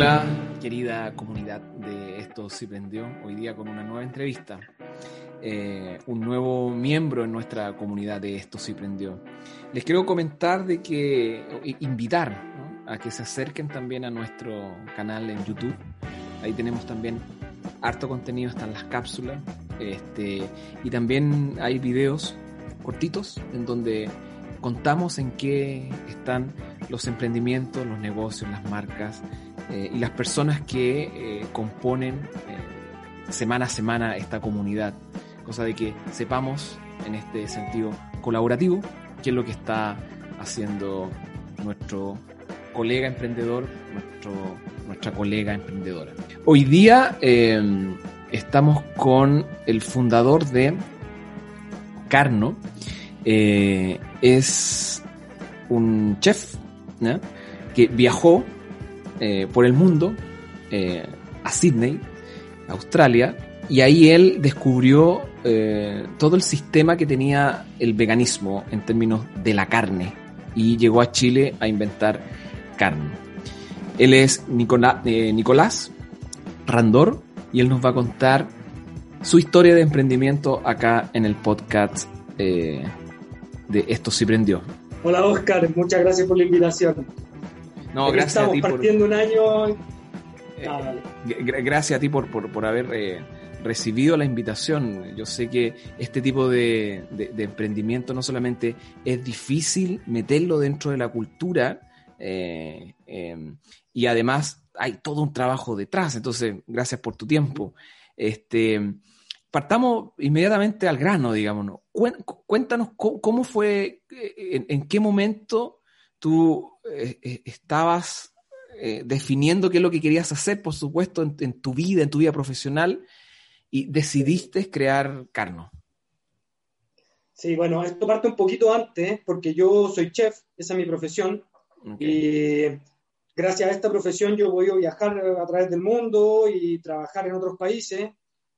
Hola, querida comunidad de Esto sí prendió, hoy día con una nueva entrevista. Eh, un nuevo miembro en nuestra comunidad de Esto sí prendió. Les quiero comentar de que, invitar a que se acerquen también a nuestro canal en YouTube. Ahí tenemos también harto contenido, están las cápsulas. Este, y también hay videos cortitos en donde contamos en qué están los emprendimientos, los negocios, las marcas eh, y las personas que eh, componen eh, semana a semana esta comunidad. Cosa de que sepamos en este sentido colaborativo qué es lo que está haciendo nuestro colega emprendedor, nuestro, nuestra colega emprendedora. Hoy día estamos con el fundador de Carno. es un chef que viajó eh, por el mundo eh, a Sydney, Australia, y ahí él descubrió eh, todo el sistema que tenía el veganismo en términos de la carne y llegó a Chile a inventar carne. Él es Nicolás Randor y él nos va a contar su historia de emprendimiento acá en el podcast de Esto sí prendió. Hola Oscar, muchas gracias por la invitación. No, gracias a ti partiendo un año. Eh, gracias a ti por, por, haber eh, recibido la invitación. Yo sé que este tipo de, emprendimiento no solamente es difícil meterlo dentro de la cultura, eh, em, y además hay todo un trabajo detrás. Entonces, gracias por tu tiempo. Este, partamos inmediatamente al grano, digamos. Cuéntanos cómo, fue, en, qué momento tú eh, eh, estabas definiendo qué es lo que querías hacer, por supuesto, en, tu vida, en tu vida profesional, y decidiste crear Carno. Sí, bueno, esto parte un poquito antes, porque yo soy chef, esa es mi profesión, y gracias a esta profesión yo voy a viajar a través del mundo y trabajar en otros países.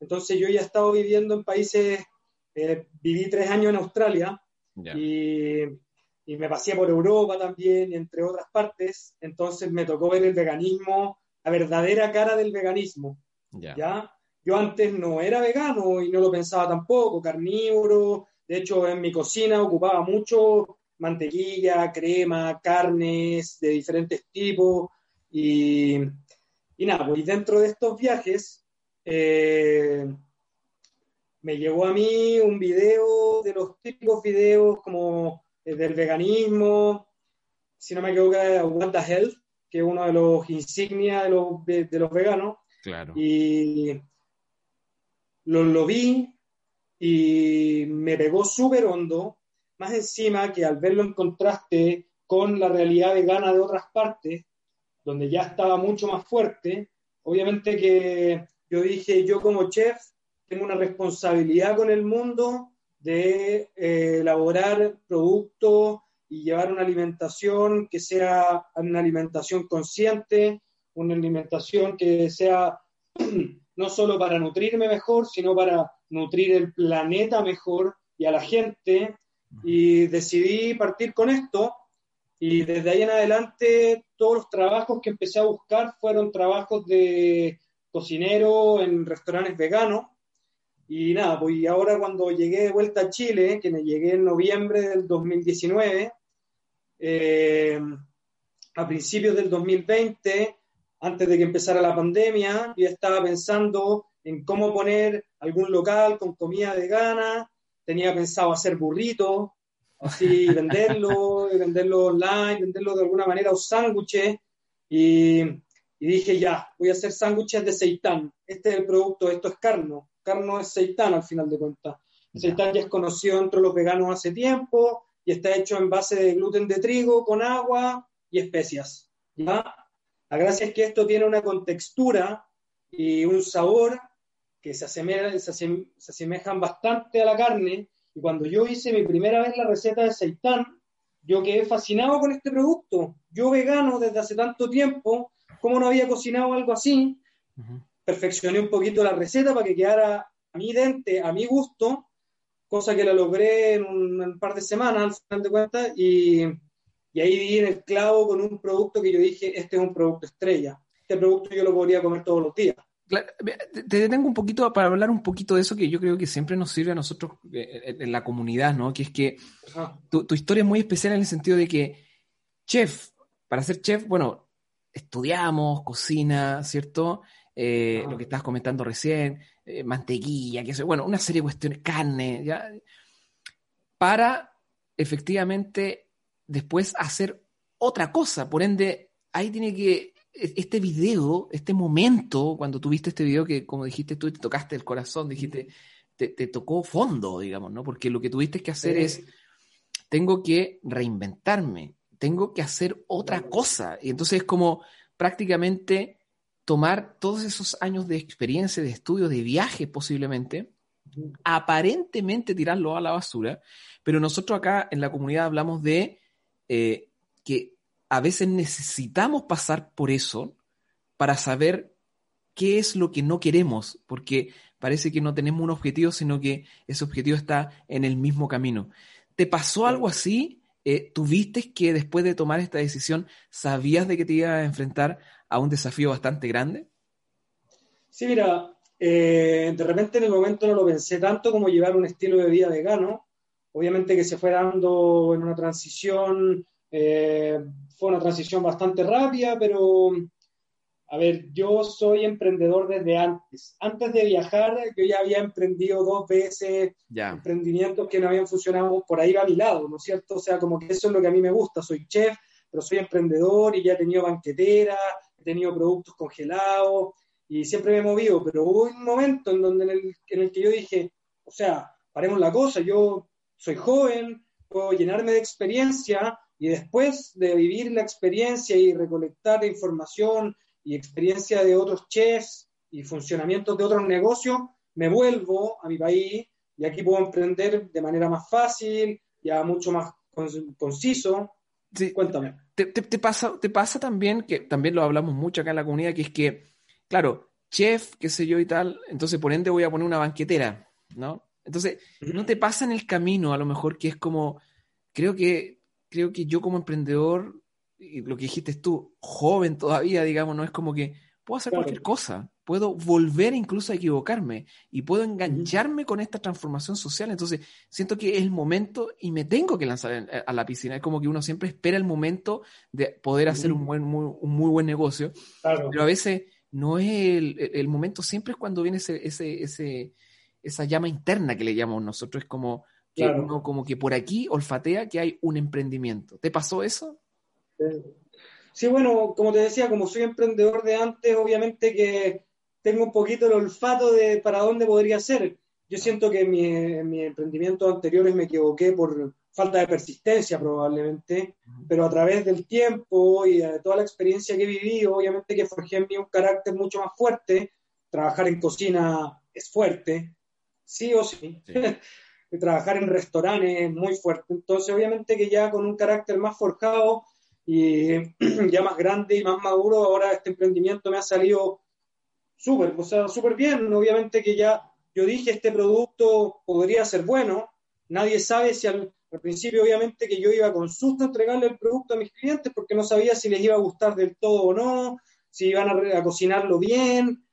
Entonces yo ya he estado viviendo en países, eh, viví tres años en Australia y, y, me pasé por Europa también, entre otras partes. Entonces me tocó ver el veganismo, la verdadera cara del veganismo. ¿ya? Yo antes no era vegano y no lo pensaba tampoco, carnívoro. De hecho, en mi cocina ocupaba mucho mantequilla, crema, carnes de diferentes tipos. Y, y nada, pues dentro de estos viajes eh, me llegó a mí un video de los típicos videos como del veganismo, si no me equivoco, de What the Health, que es uno de los insignias de los, de, los veganos. Claro. Y lo, lo vi y me pegó súper hondo, más encima que al verlo en contraste con la realidad vegana de otras partes, donde ya estaba mucho más fuerte, obviamente que yo dije, yo como chef tengo una responsabilidad con el mundo de eh, elaborar productos y llevar una alimentación que sea una alimentación consciente, una alimentación que sea no solo para nutrirme mejor, sino para nutrir el planeta mejor y a la gente. Y decidí partir con esto y desde ahí en adelante todos los trabajos que empecé a buscar fueron trabajos de cocinero en restaurantes veganos. Y nada, pues ahora cuando llegué de vuelta a Chile, que me llegué en noviembre del 2019, eh, a principios del 2020, antes de que empezara la pandemia, yo estaba pensando en cómo poner algún local con comida vegana, tenía pensado hacer burritos, así venderlo, venderlo online, venderlo de alguna manera o sándwiches, y y dije, ya, voy a hacer sándwiches de seitán. Este es el producto, esto es carno. Carno es seitán al final de cuentas. El seitán ya es conocido entre los veganos hace tiempo y está hecho en base de gluten de trigo con agua y especias. ¿ya? La gracia es que esto tiene una contextura y un sabor que se, asemejan, se, asemejan bastante a la carne. Y cuando yo hice mi primera vez la receta de seitán, yo quedé fascinado con este producto. Yo vegano desde hace tanto tiempo como no había cocinado algo así, perfeccioné un poquito la receta para que quedara a mi dente, a mi gusto, cosa que la logré en un, par de semanas, al final de cuentas, y, y ahí di en el clavo con un producto que yo dije, este es un producto estrella. este producto yo lo podría comer todos los días. Te detengo un poquito para hablar un poquito de eso que yo creo que siempre nos sirve a nosotros eh, en la comunidad, ¿no? Que es que tu, tu, historia es muy especial en el sentido de que chef, para ser chef, bueno, estudiamos, cocina, ¿cierto? Eh, lo que estabas comentando recién, eh, mantequilla, que bueno, una serie de cuestiones, carne, ¿ya? Para efectivamente después hacer otra cosa. Por ende, ahí tiene que e, este video, este momento, cuando tuviste este video que, como dijiste tú, te tocaste el corazón, dijiste, te, tocó fondo, digamos, ¿no? Porque lo que tuviste que hacer es, tengo que reinventarme, tengo que hacer otra cosa. Y entonces es como prácticamente tomar todos esos años de experiencia, de estudio, de viaje posiblemente, aparentemente tirarlo a la basura, pero nosotros acá en la comunidad hablamos de eh, que a veces necesitamos pasar por eso para saber qué es lo que no queremos, porque parece que no tenemos un objetivo, sino que ese objetivo está en el mismo camino. ¿Te pasó algo así? Eh, ¿Tuviste que después de tomar esta decisión sabías de que te ibas a enfrentar a un desafío bastante grande? Sí, mira, eh, de repente en el momento no lo pensé tanto como llevar un estilo de vida vegano. Obviamente que se fue dando en una transición eh, fue una transición bastante rápida, pero a ver, yo soy emprendedor desde antes. Antes de viajar, yo ya había emprendido dos veces emprendimientos que no habían funcionado por ahí a mi lado, ¿no es cierto? O sea, como que eso es lo que a mí me gusta. Soy chef, pero soy emprendedor y ya he tenido banquetera, he tenido productos congelados y siempre me he movido. Pero hubo un momento en, donde en, el, en el que yo dije, o sea, paremos la cosa, yo soy joven, puedo llenarme de experiencia y después de vivir la experiencia y recolectar información y experiencia de otros chefs y funcionamientos de otros negocios, me vuelvo a mi país y aquí puedo emprender de manera más fácil, ya mucho más conciso. Sí. Cuéntame. Te, te, pasa, te pasa también, que también lo hablamos mucho acá en la comunidad, que es que, claro, chef, qué sé yo y tal, entonces por ende voy a poner una banquetera, ¿no? Entonces, no te pasa en el camino, a lo mejor que es como, creo que creo que yo como emprendedor, y lo que dijiste tú, joven todavía, digamos, no es como que puedo hacer cualquier cosa, puedo volver incluso a equivocarme y puedo engancharme con esta transformación social. Entonces, siento que es el momento y me tengo que lanzar a la piscina. Es como que uno siempre espera el momento de poder hacer un, buen, muy, un muy buen negocio, pero a veces no es el, momento, siempre es cuando viene ese, ese, ese, esa llama interna que le llamamos nosotros, es como que uno como que por aquí olfatea que hay un emprendimiento. ¿Te pasó eso? Sí, bueno, como te decía, como soy emprendedor de antes, obviamente que tengo un poquito el olfato de para dónde podría ser. Yo siento que en mi, mi emprendimientos anteriores me equivoqué por falta de persistencia probablemente, pero a través del tiempo y de toda la experiencia que he vivido, obviamente que forjé en mí un carácter mucho más fuerte. Trabajar en cocina es fuerte, sí o sí. sí. trabajar en restaurantes muy fuerte. Entonces, obviamente que ya con un carácter más forjado y ya más grande y más maduro, ahora este emprendimiento me ha salido súper, o sea, súper bien. Obviamente que ya yo dije, este producto podría ser bueno. Nadie sabe si al, principio, obviamente, que yo iba con susto a entregarle el producto a mis clientes porque no sabía si les iba a gustar del todo o no, si iban a, a cocinarlo bien.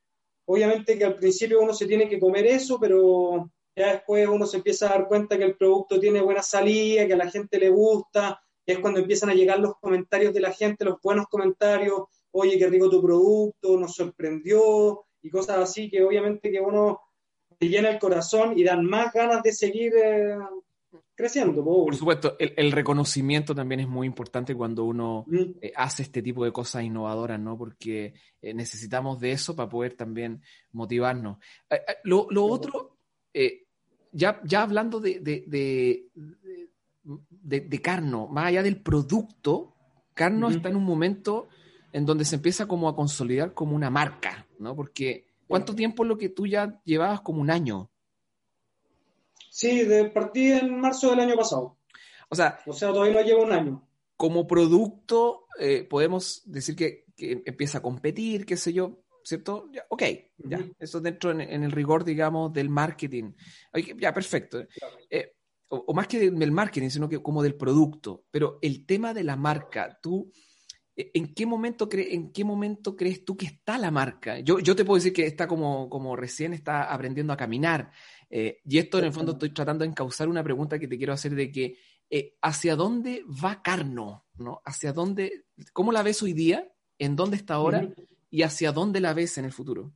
Obviamente que al principio uno se tiene que comer eso, pero ya después uno se empieza a dar cuenta que el producto tiene buena salida, que a la gente le gusta, es cuando empiezan a llegar los comentarios de la gente, los buenos comentarios, oye, qué rico tu producto, nos sorprendió, y cosas así que obviamente que uno te llena el corazón y dan más ganas de seguir eh, creciendo. Por supuesto, el, reconocimiento también es muy importante cuando uno mm. eh, hace este tipo de cosas innovadoras, ¿no? Porque eh, necesitamos de eso para poder también motivarnos. lo, lo otro, ya, ya hablando de, de, de, Carno, más allá del producto, Carno está en un momento en donde se empieza como a consolidar como una marca, ¿no? Porque ¿cuánto tiempo es lo que tú ya llevabas como un año? Sí, de, partí en marzo del año pasado. O sea, o sea todavía no lleva un año. Como producto, eh, podemos decir que, que, empieza a competir, qué sé yo. ¿cierto? Ya, ok, ya, eso dentro en, el rigor, digamos, del marketing. ya, perfecto. Eh, o, más que del marketing, sino que como del producto. Pero el tema de la marca, tú ¿En qué, momento ¿En qué momento crees tú que está la marca? Yo, yo te puedo decir que está como, como recién está aprendiendo a caminar. Eh, y esto en el fondo estoy tratando de encauzar una pregunta que te quiero hacer de que eh, ¿hacia dónde va Carno? ¿no? ¿Hacia dónde, cómo la ves hoy día? ¿En dónde está ahora? ¿Y hacia dónde la ves en el futuro?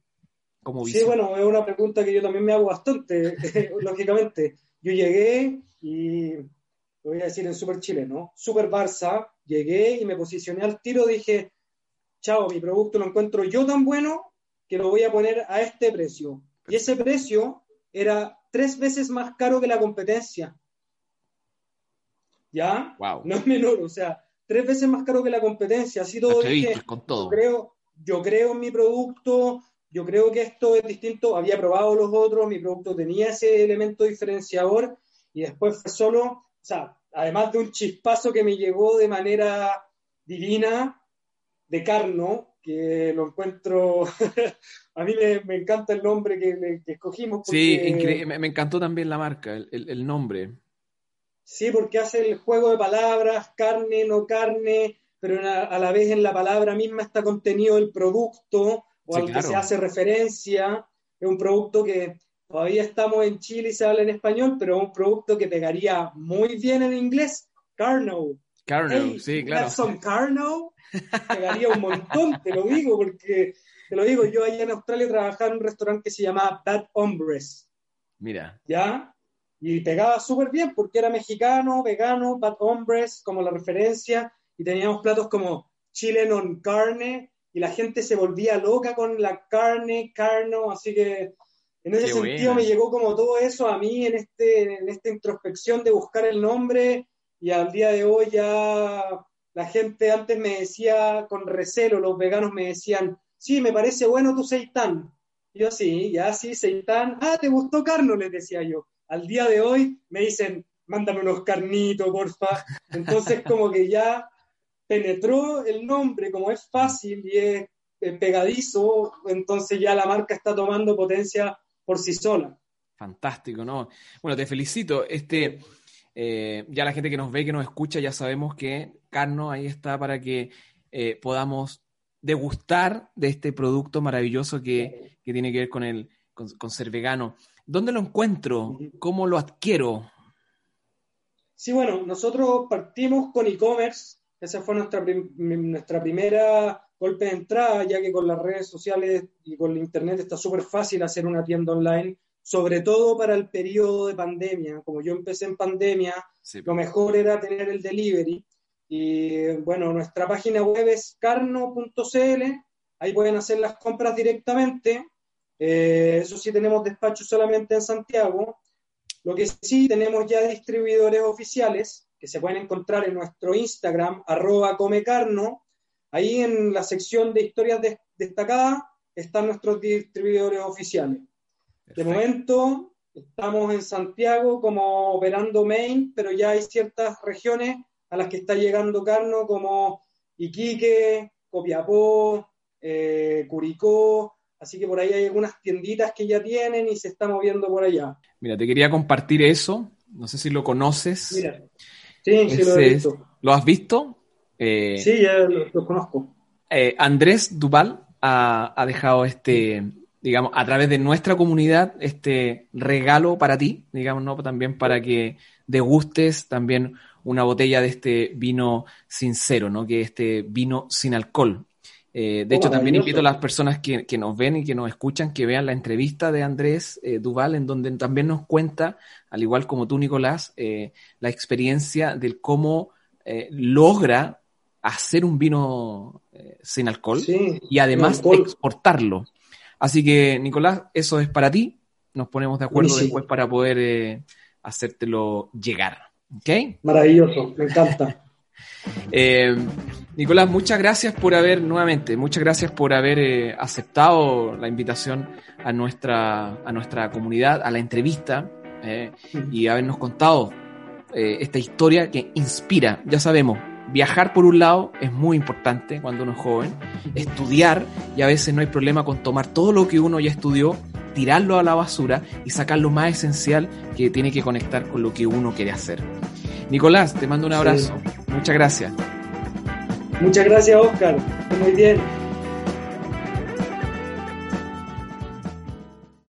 Como sí, bueno, es una pregunta que yo también me hago bastante, lógicamente. Yo llegué y lo voy a decir en Super Chile, ¿no? Super Barça, llegué y me posicioné al tiro, dije, chao, mi producto lo encuentro yo tan bueno que lo voy a poner a este precio. Y ese precio era tres veces más caro que la competencia. ¿Ya? No es menor, o sea, tres veces más caro que la competencia. Así todo, dije, con todo. Yo creo, yo creo en mi producto, yo creo que esto es distinto. Había probado los otros, mi producto tenía ese elemento diferenciador y después fue solo, o sea, además de un chispazo que me llegó de manera divina, de Carno, que lo encuentro, a mí me, encanta el nombre que, escogimos. sí, me, encantó también la marca, el, nombre. Sí, porque hace el juego de palabras, carne, no carne, pero a, la vez en la palabra misma está contenido el producto o al que se hace referencia. Es un producto que Todavía estamos en Chile y se habla en español, pero es un producto que pegaría muy bien en inglés. Carno. Carno, sí, claro. Carno pegaría un montón, te lo digo, porque te lo digo, yo allá en Australia trabajaba en un restaurante que se llamaba Bad Hombres. Mira. ¿Ya? Y pegaba súper bien porque era mexicano, vegano, Bad Hombres, como la referencia, y teníamos platos como chile non carne, y la gente se volvía loca con la carne, carno, así que en ese sentido me llegó como todo eso a mí en, este, en esta introspección de buscar el nombre y al día de hoy ya la gente antes me decía con recelo, los veganos me decían, sí, me parece bueno tu seitán. yo sí, ya sí, seitán. Ah, ¿te gustó carno? Les decía yo. Al día de hoy me dicen, mándame unos carnitos, porfa. Entonces como que ya penetró el nombre, como es fácil y es pegadizo, entonces ya la marca está tomando potencia por sí sola. Fantástico, ¿no? Bueno, te felicito. Este, eh, ya la gente que nos ve, que nos escucha, ya sabemos que Carno ahí está para que eh, podamos degustar de este producto maravilloso que, tiene que ver con, el, con, ser vegano. ¿Dónde lo encuentro? ¿Cómo lo adquiero? Sí, bueno, nosotros partimos con e-commerce. Esa fue nuestra, nuestra primera golpe de entrada, ya que con las redes sociales y con el Internet está súper fácil hacer una tienda online, sobre todo para el periodo de pandemia. Como yo empecé en pandemia, lo mejor era tener el delivery. Y bueno, nuestra página web es carno.cl, ahí pueden hacer las compras directamente. Eh, eso sí, tenemos despacho solamente en Santiago. Lo que sí, tenemos ya distribuidores oficiales que se pueden encontrar en nuestro Instagram, arroba comecarno, Ahí en la sección de historias destacadas están nuestros distribuidores oficiales. De momento estamos en Santiago como operando main, pero ya hay ciertas regiones a las que está llegando Carno como Iquique, Copiapó, eh, Curicó, así que por ahí hay algunas tienditas que ya tienen y se está moviendo por allá. Mira, te quería compartir eso, no sé si lo conoces. Mira, sí, sí lo he visto. ¿Lo has visto? Eh, sí, ya lo, conozco. Eh, Andrés Duval ha, dejado este, digamos, a través de nuestra comunidad, este regalo para ti, digamos, ¿no? También para que degustes también una botella de este vino sincero, ¿no? Que es este vino sin alcohol. Eh, de oh, hecho, también invito a las personas que, nos ven y que nos escuchan que vean la entrevista de Andrés Duval, en donde también nos cuenta, al igual como tú, Nicolás, la experiencia del cómo logra hacer un vino eh, sin alcohol y además exportarlo. Así que, Nicolás, eso es para ti. Nos ponemos de acuerdo después para poder eh, hacértelo llegar. ¿Ok? Maravilloso, me encanta. Eh, Nicolás, muchas gracias por haber, nuevamente, muchas gracias por haber aceptado la invitación a nuestra, a nuestra comunidad, a la entrevista y habernos contado esta historia que inspira. Ya sabemos, viajar por un lado es muy importante cuando uno es joven, estudiar y a veces no hay problema con tomar todo lo que uno ya estudió, tirarlo a la basura y sacar lo más esencial que tiene que conectar con lo que uno quiere hacer. Nicolás, te mando un abrazo. Muchas gracias. Muchas gracias, Oscar. Muy bien.